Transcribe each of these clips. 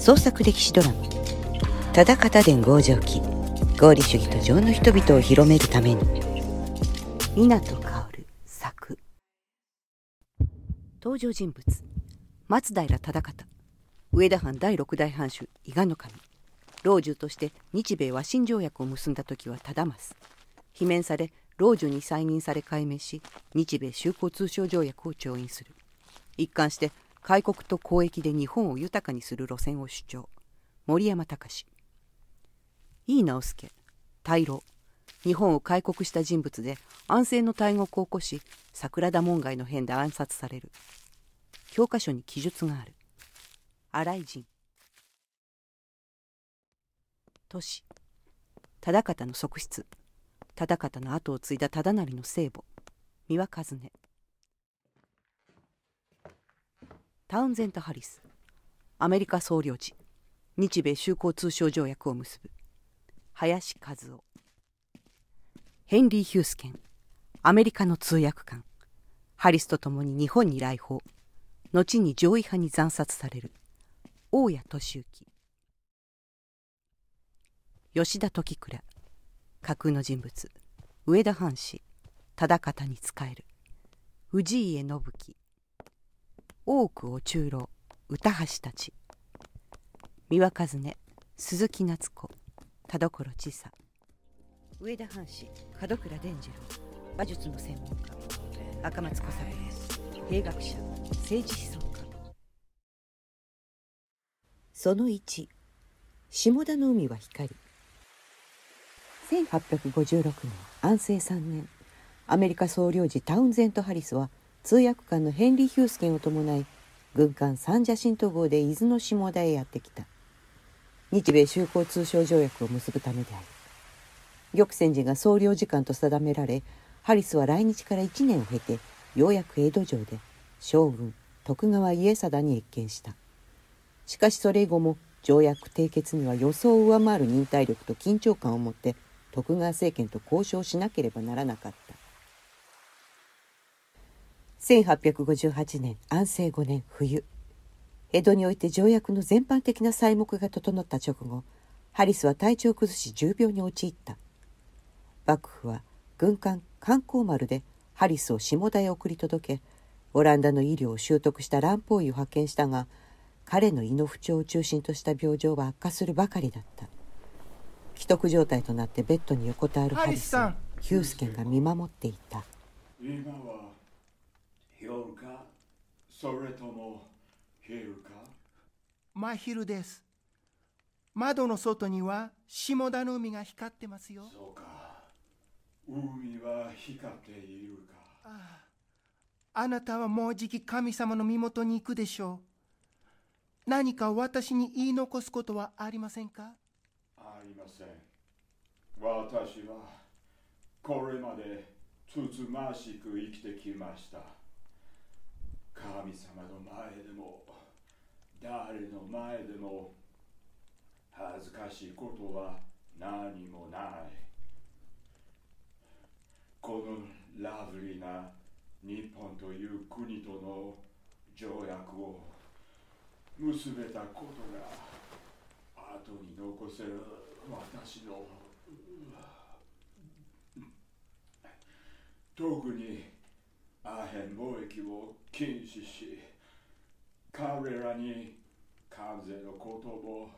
創作歴史ドラマ「忠方伝合上記」合理主義と情の人々を広めるために。湊薫作。登場人物。松平忠方。上田藩第六代藩主伊賀守。老中として日米和親条約を結んだ時は忠増罷免され老中に再任され改名し日米修好通商条約を調印する。一貫して開国と交易で日本を豊かにする路線を主張。森山隆。井伊直弼。大老日本を開国した人物で安政の大獄を起こし桜田門外の変で暗殺される。教科書に記述がある。新井仁。都市。忠方の側室。忠方の後を継いだ忠成の聖母。三輪和音。タウンゼント・ハリス。アメリカ総領事。日米修好通商条約を結ぶ。林和夫。ヘンリー・ヒュースケン。アメリカの通訳官。ハリスと共に日本に来訪。後に上位派に惨殺される。大谷俊之吉田時倉。架空の人物。上田藩士。忠方に仕える。氏家信樹多くお中老歌橋たち。三輪和音鈴木夏子田所千佐上田藩士門倉伝次郎。馬術の専門家赤松小三兵学者政治思想家。その1下田の海は光。1856年安政3年アメリカ総領事タウンゼント・ハリスは通訳官のヘンリー・ヒュースケンを伴い軍艦三ジャシント号で伊豆の下田へやってきた。日米修好通商条約を結ぶためである。玉泉寺が総領事官と定められハリスは来日から1年を経てようやく江戸城で将軍徳川家定に謁見した。しかしそれ以後も条約締結には予想を上回る忍耐力と緊張感を持って徳川政権と交渉しなければならなかった。1858年安政5年冬。江戸において条約の全般的な材木が整った直後ハリスは体調を崩し重病に陥った。幕府は軍艦観光丸でハリスを下田へ送り届けオランダの医療を習得した蘭方医を派遣したが彼の胃の不調を中心とした病状は悪化するばかりだった。既得状態となってベッドに横たわるハリス。をヒュースケンが見守っていた。今は夜か？それとも昼か？真昼です。窓の外には下田の海が光ってますよ。そうか。海は光っているか。ああ。あなたはもうじき神様の身元に行くでしょう。何か私に言い残すことはありませんか？ありません。私はこれまでつつましく生きてきました神様の前でも誰の前でも恥ずかしいことは何もない。このラブリーな日本という国との条約を結べたことが後に残せる私の特にアヘン貿易を禁止し彼らに関税のことを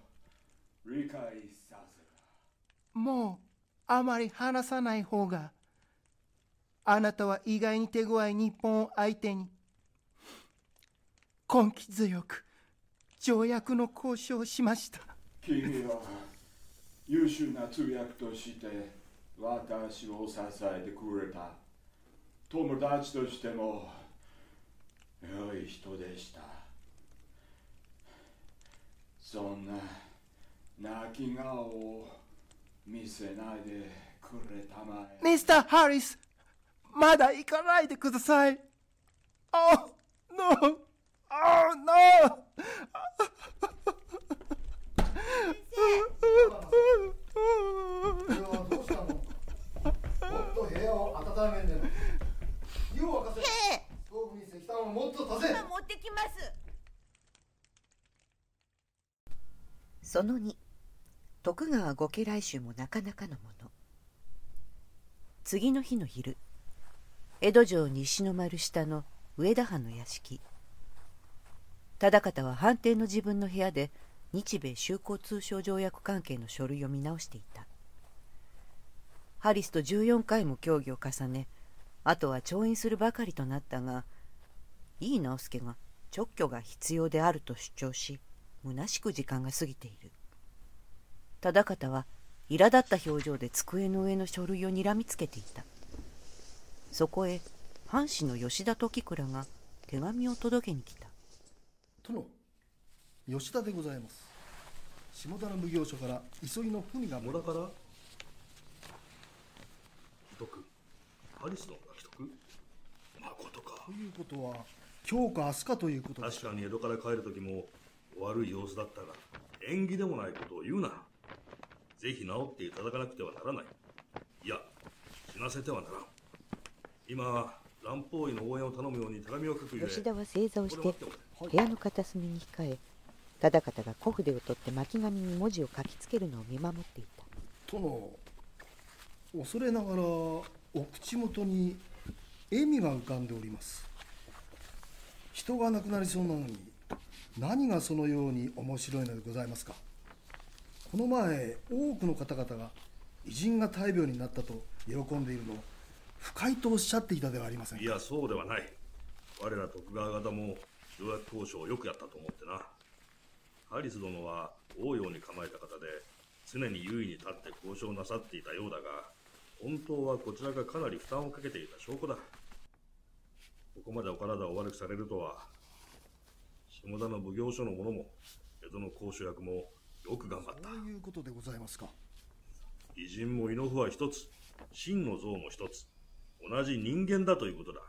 理解させた。もうあまり話さない方があなたは意外に手強い日本を相手に根気強く条約の交渉をしました。君は優秀な通訳として私を支えてくれた友達としても良い人でしたそんな泣き顔を見せないでくれたまえミスター・ハリスまだ行かないでください Oh, no! Oh, no! どうしたの？もっと部屋を温めんでも湯を沸かせへえ。ストーブに石炭をもっと足せ今持ってきます。その2徳川御家来衆もなかなかのもの。次の日の昼江戸城西の丸下の上田藩の屋敷。忠方は藩邸の自分の部屋で日米修好通商条約関係の書類を見直していた。ハリスと14回も協議を重ねあとは調印するばかりとなったが井伊直弼が直居が必要であると主張し虚しく時間が過ぎている。忠方は苛立った表情で机の上の書類をにらみつけていた。そこへ藩士の吉田時倉が手紙を届けに来た。殿吉田でございます。下田の奉行所から急ぎの文が野田から既得。ハリスのということは今日か明日かということ確かに江戸から帰る時も悪い様子だったが縁起でもないことを言うなぜひ治っていただかなくてはならない。いや死なせてはならん。今蘭方医の応援を頼むように手紙を書くゆえ吉田は正座をして部屋の片隅に控え忠方が小筆を取って巻紙に文字を書きつけるのを見守っていた。殿恐れながらお口元に笑みが浮かんでおります。人が亡くなりそうなのに何がそのように面白いのでございますか？この前多くの方々が偉人が大病になったと喜んでいるのを不快とおっしゃっていたではありませんいやそうではない。我ら徳川方も条約交渉をよくやったと思ってな。ハリス殿は王陽に構えた方で常に優位に立って交渉なさっていたようだが本当はこちらがかなり負担をかけていた証拠だ。ここまでお体を悪くされるとは下田の奉行所の者も江戸の交渉役もよく頑張った。そういうことでございますか？偉人も猪夫は一つ真の像も一つ同じ人間だということだ。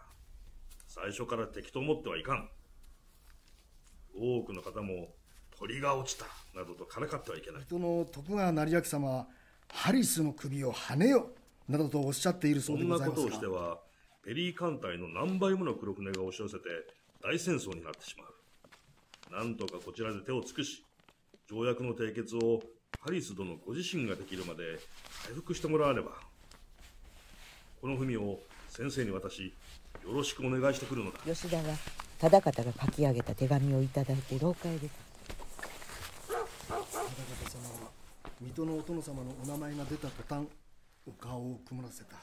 最初から敵と思ってはいかん。多くの方も鳥が落ちたなどとからかってはいけない。人の徳川成明様はハリスの首をはねよなどとおっしゃっているそそうでんなことをございますが。してはペリー艦隊の何倍もの黒船が押し寄せて大戦争になってしまう。なんとかこちらで手を尽くし条約の締結をハリス殿ご自身ができるまで回復してもらわねば。この文を先生に渡しよろしくお願いしてくるのだ。吉田は忠方が書き上げた手紙をいただいて廊下へ出た。忠方様は水戸のお殿様のお名前が出た途端お顔を曇らせた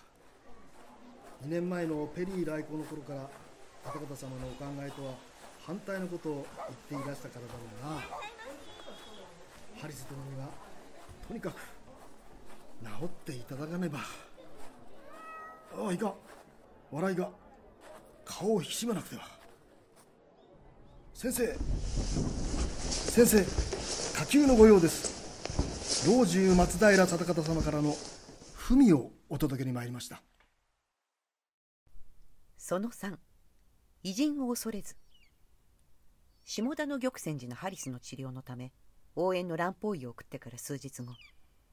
2年前のペリー来航の頃から忠方様のお考えとは反対のことを言っていらしたからだろうな。ハリス殿にはとにかく治っていただかねば。ああいか笑いが顔を引き締めなくては。先生先生火急の御用です。老中松平定方様からの文をお届けに参りました。その3偉人を恐れず。下田の玉泉寺のハリスの治療のため応援の蘭方医を送ってから数日後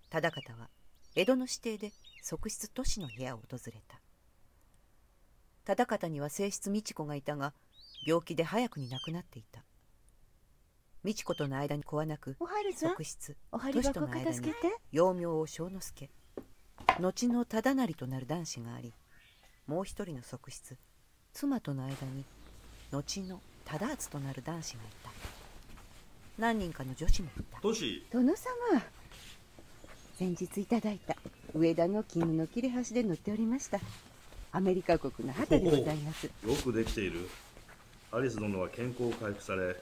忠方は江戸の指定で側室都市の部屋を訪れた。忠方には正室美智子がいたが病気で早くに亡くなっていた。美智子との間に子はなく側室都市との間に幼名を正之助。後の忠成となる男子がありもう一人の側室妻との間に後の忠厚となる男子がいた。何人かの女子もいた。殿様。先日いただいた上田の絹の切れ端で塗っておりました。アメリカ国の旗でございます。よくできている。ハリス殿は健康を回復され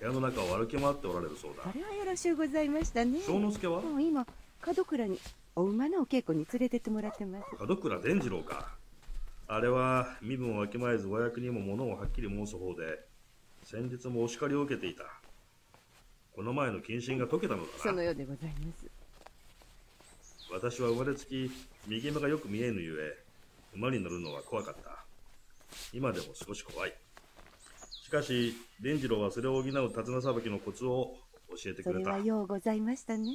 部屋の中を歩き回っておられるそうだ。あれはよろしゅうございましたね。正之助は？もう今門倉にお馬のお稽古に連れてってもらってます。門倉伝次郎かあれは身分をわきまえずお役にも物をはっきり申す方で先日もお叱りを受けていた。この前の謹慎が解けたのそだな。のようでございます。私は生まれつき右目がよく見えぬゆえ馬に乗るのは怖かった。今でも少し怖い。しかし伝次郎はそれを補う手綱さばきのコツを教えてそれくれたはようございましたね。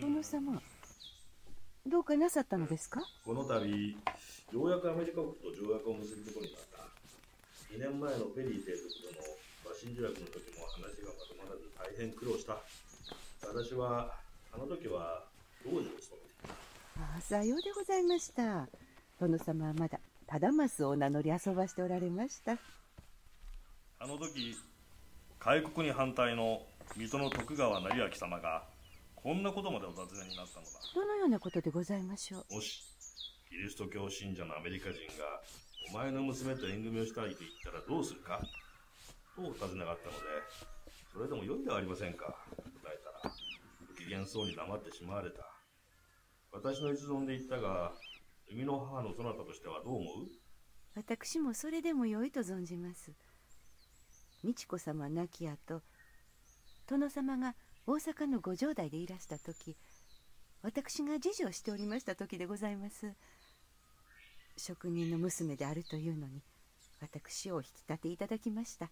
殿様どうかなさったのですか？この度ようやくアメリカ国と条約を結ぶことになった2年前のペリー提督との真珠役の時も話がまとまらず大変苦労した。私は、あの時は、老女を務めていた。ああさようでございました殿様はまだ忠増を名乗り遊ばしておられましたあの時、開国に反対の水戸の徳川成明様が、こんなことまでお尋ねになったのだ。どのようなことでございましょう？もし、キリスト教信者のアメリカ人が、お前の娘と縁組をしたいと言ったらどうするかと尋ねがあったので、それでも良いではありませんか。答えたら、不機嫌そうに黙ってしまわれた。私の一存で言ったが、生みの母のそなたとしてはどう思う？私もそれでも良いと存じます美智子様亡き後殿様が大阪のご城代でいらした時私が次女をしておりました時でございます職人の娘であるというのに私を引き立ていただきました。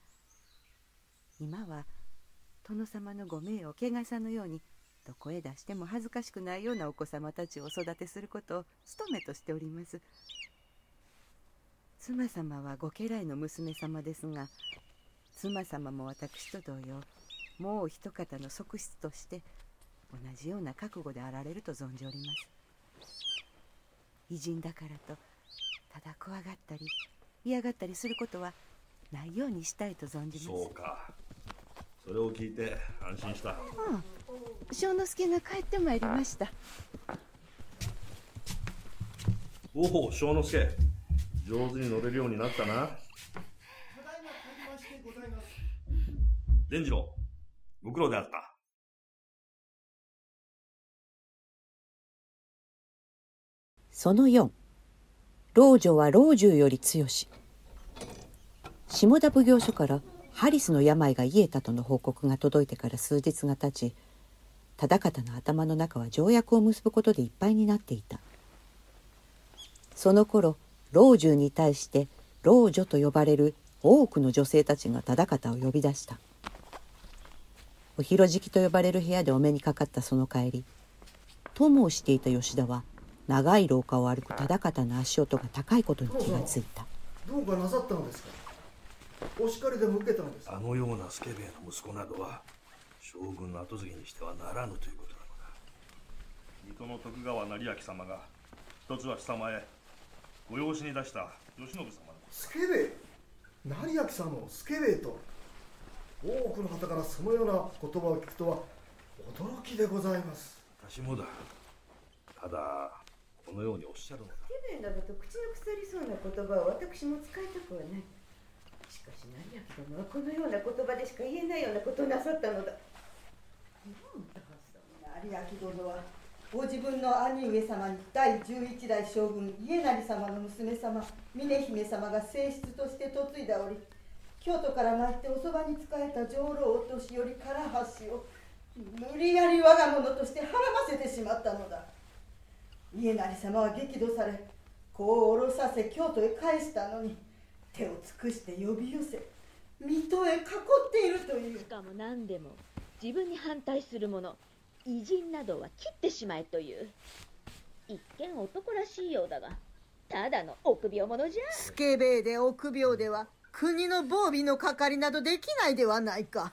今は殿様のご名を汚さぬようにどこへ出しても恥ずかしくないようなお子様たちをお育てすることを務めとしております。妻様はご家来の娘様ですが妻様も私と同様もう一方の側室として同じような覚悟であられると存じおります。偉人だからとただ怖がったり嫌がったりすることはないようにしたいと存じますそうか。それを聞いて安心した。正之助が帰ってまいりましたおお、正之助。上手に乗れるようになったな。ただいま帰りましてございます伝次郎、ご苦労であった。その4老女は老中より強し下田奉行所からハリスの病が癒えたとの報告が届いてから数日が経ち忠方の頭の中は条約を結ぶことでいっぱいになっていた。その頃老中に対して老女と呼ばれる多くの女性たちが忠方を呼び出した。お広敷と呼ばれる部屋でお目にかかったその帰り友をしていた吉田は長い廊下を歩く忠方の足音が高いことに気がついた。どうかなさったのですか？お叱りでも受けたのですか？あのようなスケベの息子などは、将軍の後継ぎにしてはならぬということなのだ。水戸の徳川成明様が、一つは貴様へ、ご養子に出した慶喜様のスケベ成明さんのスケベと？多くの方からそのような言葉を聞くとは驚きでございます。私もだ。ただ、このようにおっしゃるのだ。綺麗などと口の腐りそうな言葉を私も使いたくはない。しかし成明殿はこのような言葉でしか言えないようなことをなさったのだ。有明殿はご自分の兄上様に第11代将軍家成様の娘様峰姫様が正室として嫁いだおり京都から参っておそばに仕えた上老お年寄り唐橋を無理やり我が物としてはらませてしまったのだ。家成様は激怒され子を下ろさせ京都へ返したのに手を尽くして呼び寄せ水戸へ囲っているという。しかも何でも自分に反対する者偉人などは切ってしまえという。一見男らしいようだがただの臆病者じゃ。スケベで臆病では国の防備の係などできないではないか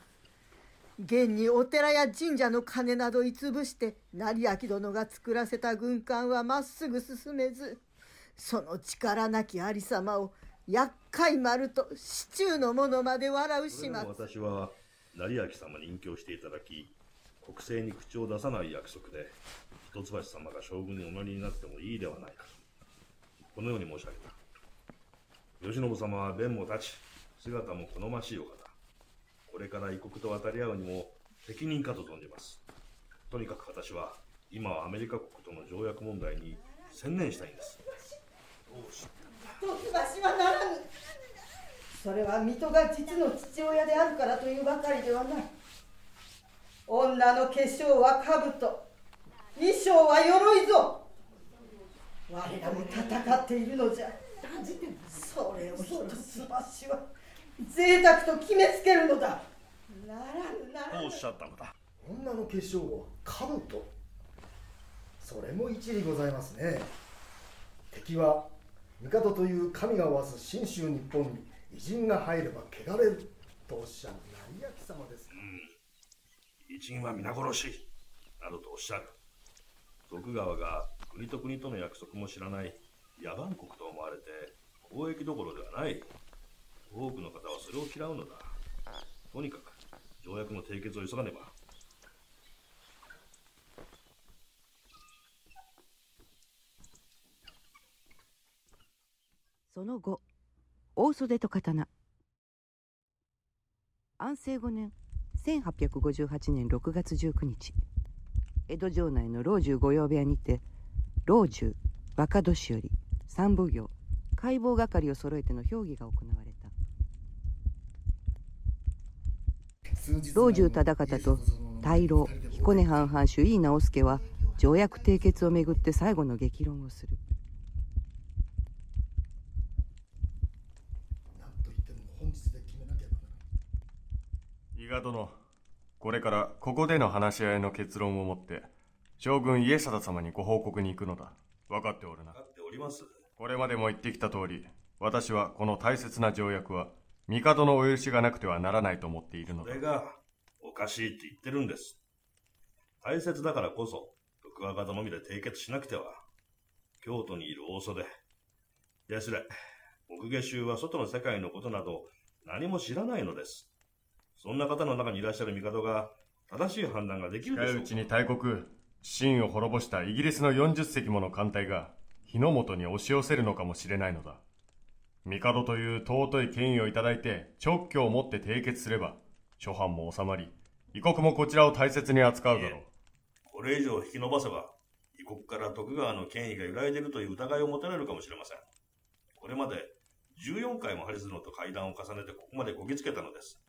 現にお寺や神社の金などいつぶして成明殿が作らせた軍艦はまっすぐ進めずその力なきありさまを厄介丸と市中の者まで笑う始末。それでも私は成明様に隠居していただき国政に口を出さない約束で一橋様が将軍におなりになってもいいではないかと。このように申し上げた。慶喜様は弁も立ち姿も好ましいお方。これから異国と渡り合うにも責任かと存じます。とにかく私は今はアメリカ国との条約問題に専念したいんです。どうし突橋はならぬ。それは水戸が実の父親であるからというばかりではない。女の化粧は兜。衣装は鎧ぞ。我らも戦っているのじゃ。それを一橋は贅沢と決めつけるのだ。ならぬならぬ。おっしゃったのだ。女の化粧を兜それも一理ございますね。敵は帝という神がわす信州日本に偉人が入れば汚れるとおっしゃる成明様です。か、一銀は皆殺し、などとおっしゃる。徳川が国と国との約束も知らない野蛮国と思われて交易どころではない。多くの方はそれを嫌うのだ。とにかく条約の締結を急がねば。その後大袖と刀安政5年1858年6月19日江戸城内の老中御用部屋にて老中若年寄三奉行解剖係を揃えての評議が行われた老中忠方と大老彦根藩藩主井伊直弼は条約締結をめぐって最後の激論をする。なんと言っても本日で決めなければならない伊賀殿これからここでの話し合いの結論をもって将軍家定様にご報告に行くのだ。分かっておるな。分かっております。これまでも言ってきた通り私はこの大切な条約は帝のお許しがなくてはならないと思っているのだそれがおかしいって言ってるんです。大切だからこそ、徳川方のみで締結しなくては、京都にいる大袖。やすれ、奥下衆は外の世界のことなど何も知らないのです。そんな方の中にいらっしゃる帝が正しい判断ができるでしょうか近いうちに大国秦を滅ぼしたイギリスの40隻もの艦隊が日の本に押し寄せるのかもしれないのだ帝という尊い権威をいただいて直居をもって締結すれば諸藩も収まり異国もこちらを大切に扱うだろうこれ以上引き延ばせば、異国から徳川の権威が揺らいでいるという疑いを持たれるかもしれません。これまで14回もハリス殿と会談を重ねてここまでこぎつけたのです。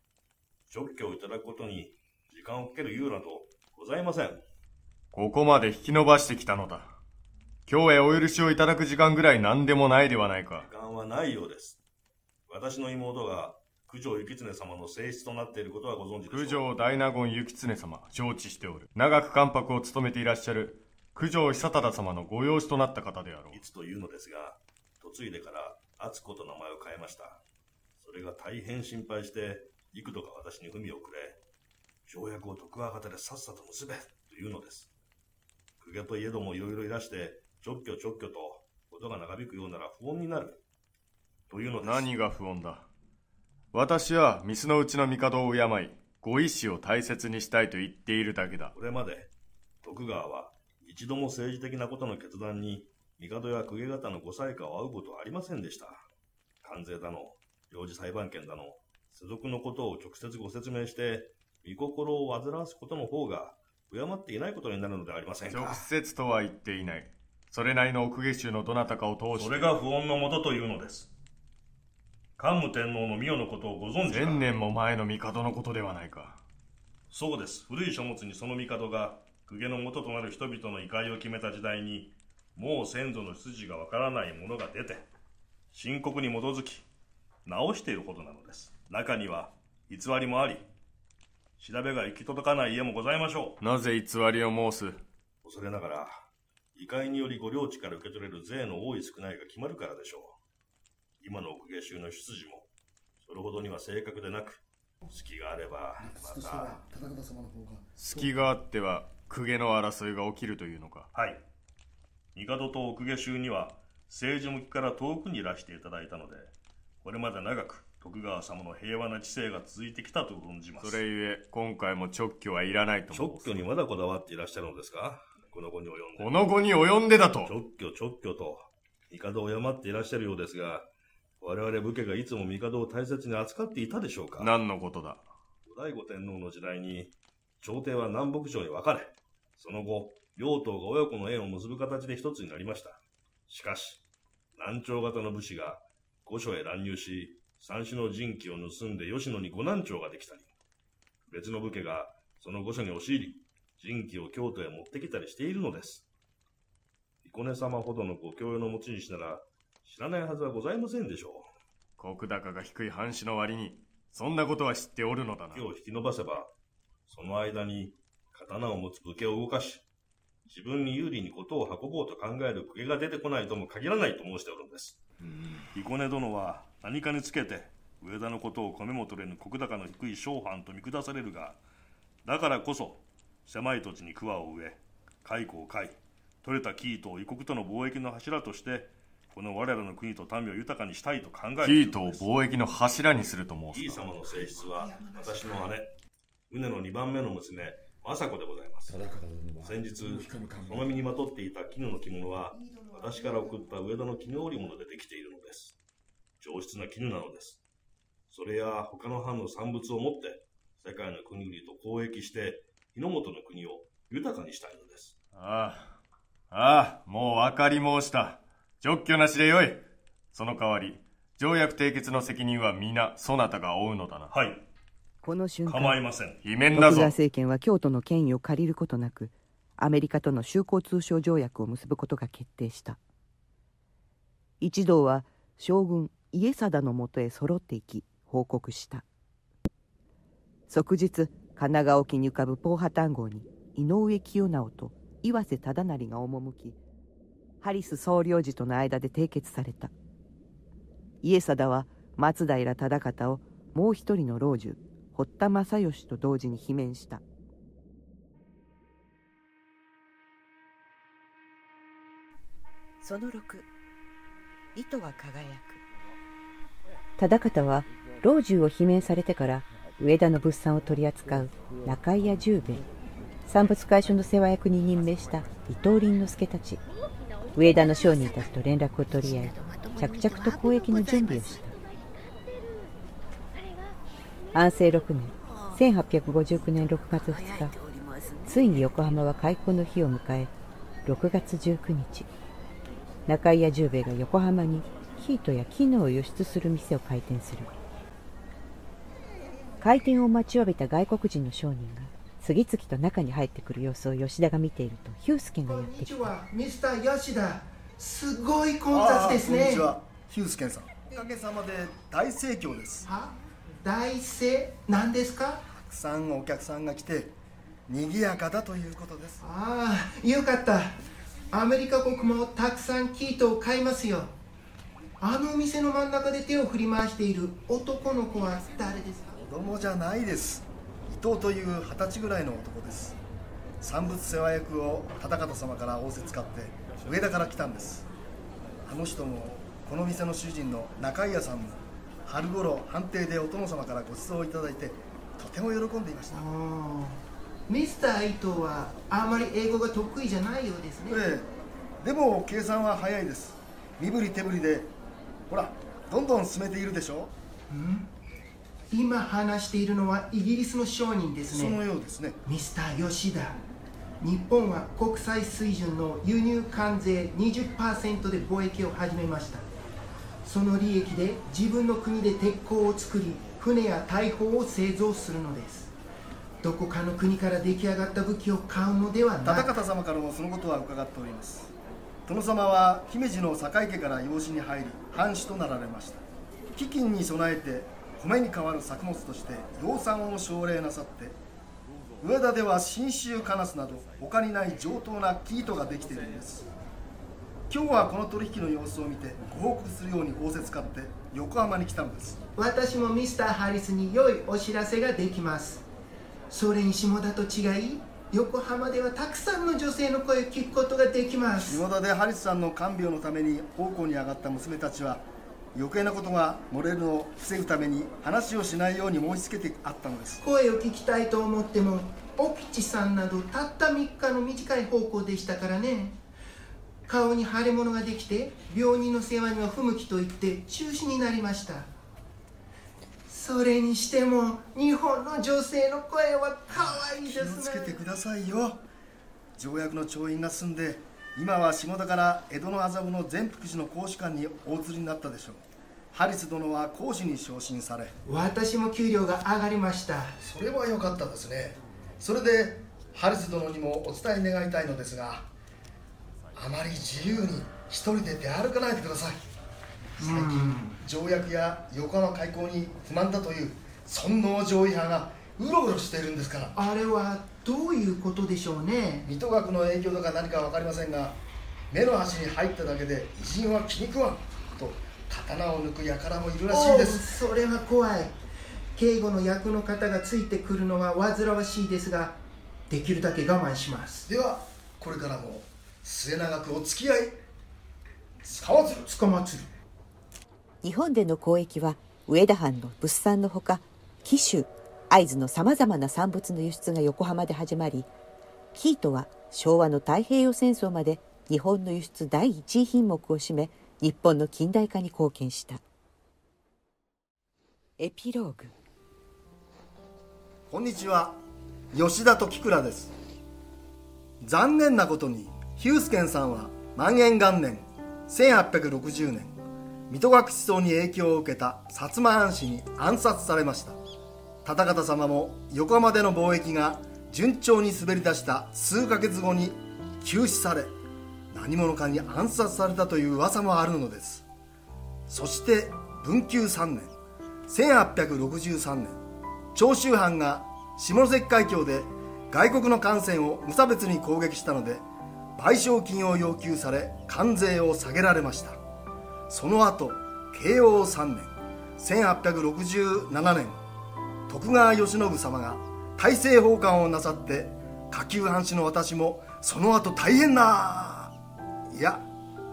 直居をいただくことに時間をかける猶予などございません。ここまで引き延ばしてきたのだ今日へお許しをいただく時間ぐらい何でもないではないか時間はないようです。私の妹が九条幸経様の正室となっていることはご存知でしょう九条大納言行経様承知しておる長く関白を務めていらっしゃる九条久忠様のご養子となった方であろういつというのですが、嫁いでから敦子と名前を変えました。それが大変心配して、幾度か私に文をくれ、条約を徳川方でさっさと結べ、というのです。公家といえどもいろいろいらして、直居直居と、ことが長引くようなら不穏になる。というのです。何が不穏だ？私は御洲のうちの帝を敬いご意志を大切にしたいと言っているだけだこれまで、徳川は一度も政治的なことの決断に、帝や公家方のご裁可を仰ぐことはありませんでした。関税だの、領事裁判権だの、世俗のことを直接ご説明して、御心を煩わすことの方が、敬っていないことになるのではありません直か。接とは言っていないそれなりの奥下衆のどなたかを通してそれが不穏のもとというのです。桓武天皇の御代のことをご存知か？千年も前の帝のことではないかそうです。古い書物にその帝が、公家の元となる人々の異界を決めた時代に、もう先祖の出自がわからないものが出て、深刻に基づき、直しているほどなのです。中には、偽りもあり、調べが行き届かない家もございましょう。なぜ偽りを申す？恐れながら、異界によりご領地から受け取れる税の多い少ないが決まるからでしょう。今の奥下衆の出自も、それほどには正確でなく、隙があれば、また隙があっては公家の争いが起きるというのかはい。帝と奥下衆には政治向きから遠くにいらしていただいたので、これまで長く徳川様の平和な治世が続いてきたと存じます。それゆえ今回も直居はいらないと直居にまだこだわっていらっしゃるのですか？この後に及んで。この後に及んでだと直居直居と、帝を敬っていらっしゃるようですが、我々武家がいつも帝を大切に扱っていたでしょうか何のことだ？後醍醐天皇の時代に、朝廷は南北朝に分かれ、その後、両党が親子の縁を結ぶ形で一つになりました。しかし、南朝型の武士が御所へ乱入し、三種の人気を盗んで吉野に五南朝ができたり、別の武家がその御所に押し入り、人気を京都へ持ってきたりしているのです。彦根様ほどのご教養の持ち主なら、知らないはずはございませんでしょう。石高が低い藩士の割にそんなことは知っておるのだな手を引き伸ばせば、その間に刀を持つ武家を動かし、自分に有利にことを運ぼうと考える公家が出てこないとも限らないと申しておるんです。彦根殿は何かにつけて上田のことを米も取れぬ石高の低い商藩と見下されるがだからこそ狭い土地に桑を植え蚕を飼い取れた生糸を異国との貿易の柱としてこの我らの国と民を豊かにしたいと考えている生糸を貿易の柱にすると申イー様の性質は私の姉宗の2番目の娘政子でございます。先日その身にまとっていた絹の着物は私から送った上田の絹織物でできているのです。上質な絹なのです。それや他の藩の産物を持って世界の国々と交易して日の本の国を豊かにしたいのです。ああああもう分かり申した直居なしでよい。その代わり条約締結の責任は皆そなたが負うのだな。はい。この瞬間構いません。罷免だぞ。徳川政権は京都の権威を借りることなくアメリカとの修好通商条約を結ぶことが決定した。一同は将軍家貞のもとへ揃っていき報告した。即日神奈川沖に浮かぶポーハタン号に井上清直と岩瀬忠成が赴きハリス総領事との間で締結された。家貞は松平忠方をもう一人の老中堀田正義と同時に罷免した。その6糸は輝く。忠方は老中を罷免されてから上田の物産を取り扱う中井屋十兵衛産物回収の世話役に任命した伊藤林之助たち上田の商人たちと連絡を取り合い着々と交易の準備をした。安政6年1859年6月2日ついに横浜は開港の日を迎え6月19日中井屋十兵衛が横浜に生糸や絹を輸出する店を開店する。開店を待ちわびた外国人の商人が次々と中に入ってくる様子を吉田が見ているとヒュースケがこんにやってきたちはミスター吉田すごい混雑ですねこんにちは。ヒュースケンさん。おかげさまで大盛況です。は大盛何ですかたくさんお客さんが来て賑やかだということです。ああよかった。アメリカ国もたくさんキートを買いますよ。あのお店の真ん中で手を振り回している男の子は誰ですか？子供じゃないです伊藤という二十歳ぐらいの男です。産物世話役を忠方様から仰せ使って上田から来たんです。あの人もこの店の主人の中井屋さんも春頃藩邸でお殿様からご馳走いただいてとても喜んでいました。ミスター伊藤はあまり英語が得意じゃないようですね。ええ。でも計算は早いです。身振り手振りでほらどんどん進めているでしょ今話しているのはイギリスの商人ですそのねようですね。ミスター吉田日本は国際水準の輸入関税20%で貿易を始めました。その利益で自分の国で鉄鋼を作り船や大砲を製造するのです。どこかの国から出来上がった武器を買うのではなく忠方様からもそのことは伺っております。殿様は姫路の堺家から養子に入り藩主となられました。飢饉に備えて米に代わる作物として養蚕を奨励なさって上田では信州カナスなど他にない上等な生糸ができているんです。今日はこの取引の様子を見てご報告するように仰せ使って横浜に来たのです。私もミスターハリスに良いお知らせができます。それに下田と違い横浜ではたくさんの女性の声を聞くことができます。下田でハリスさんの看病のために奉公に上がった娘たちは余計なことが漏れるのを防ぐために話をしないように申し付けてあったのです。声を聞きたいと思ってもお吉さんなどたった3日の短い奉公でしたからね。顔に腫れ物ができて病人の世話には不向きと言って中止になりました。それにしても日本の女性の声は可愛い気をですつけてねくださいよ。条約の調印が済んで今は下田から江戸の麻布の全福寺の公使館にお移りになったでしょう。ハリス殿は公使に昇進され。私も給料が上がりました。それは良かったですね。それでハリス殿にもお伝え願いたいのですがあまり自由に一人で出歩かないでください。最近条約や横浜開港に不満だという尊王攘夷派がうろうろしているんですから。あれはどういうことでしょうね？水戸学の影響とか何か分かりませんが目の端に入っただけで偉人は気に食わんと刀を抜く輩もいるらしいです。それは怖い。警護の役の方がついてくるのは煩わしいですができるだけ我慢します。ではこれからも末永くお付き合いつかまつる。つかまつる。日本での交易は上田藩の物産のほか紀州会津のさまざまな産物の輸出が横浜で始まり生糸は昭和の太平洋戦争まで日本の輸出第一位品目を占め日本の近代化に貢献した。エピローグ。こんにちは。吉田時倉です。残念なことにヒュースケンさんは万延元年1860年水戸学思想に影響を受けた薩摩藩士に暗殺されました。忠方様も横浜での貿易が順調に滑り出した数ヶ月後に急死され何者かに暗殺されたという噂もあるのですそして文久3年1863年長州藩が下関海峡で外国の艦船を無差別に攻撃したので賠償金を要求され関税を下げられましたその後慶応3年1867年徳川慶喜様が大政奉還をなさって下級藩士の私もその後大変ないや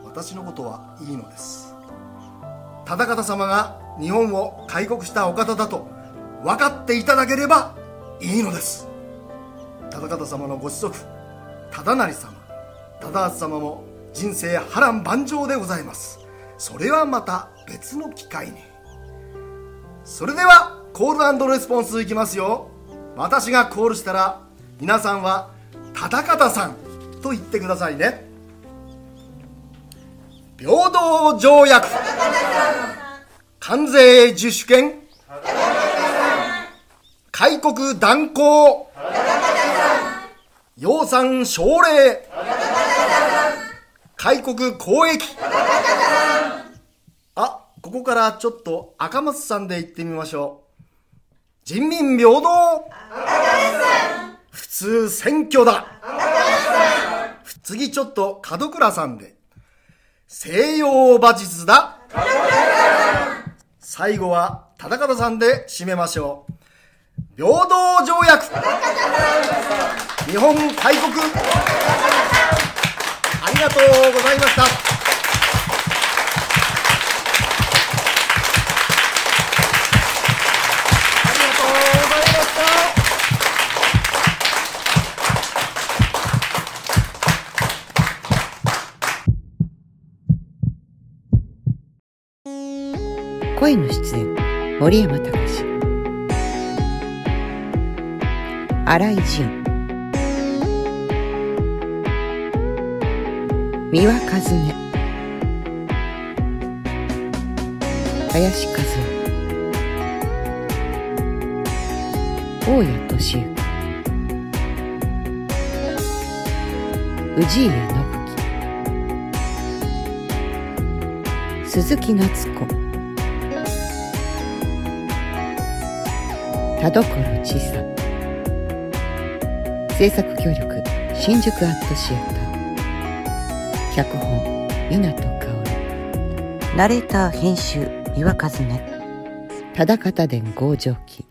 私のことはいいのです。忠方様が日本を開国したお方だと分かっていただければいいのです。忠方様のご子息忠成様忠厚様も人生波乱万丈でございます。それはまた別の機会にそれではコールレスポンスいきますよ。私がコールしたら皆さんは忠方さんと言ってくださいね。平等条約。関税自主権。開国断行養蚕奨励。開国交易あここからちょっと赤松さんで言ってみましょう。人民平等。普通選挙だ。次ちょっと門倉さんで。西洋馬術だ。最後は忠方さんで締めましょう。平等条約。日本開国。ありがとうございました。声の出演森山隆。新井淳三輪和音。林和夫大谷俊之氏家信樹鈴木夏子。田所千佐制作協力新宿アットシアター。脚本湊薫。ナレーター編集三輪和音忠方伝合上記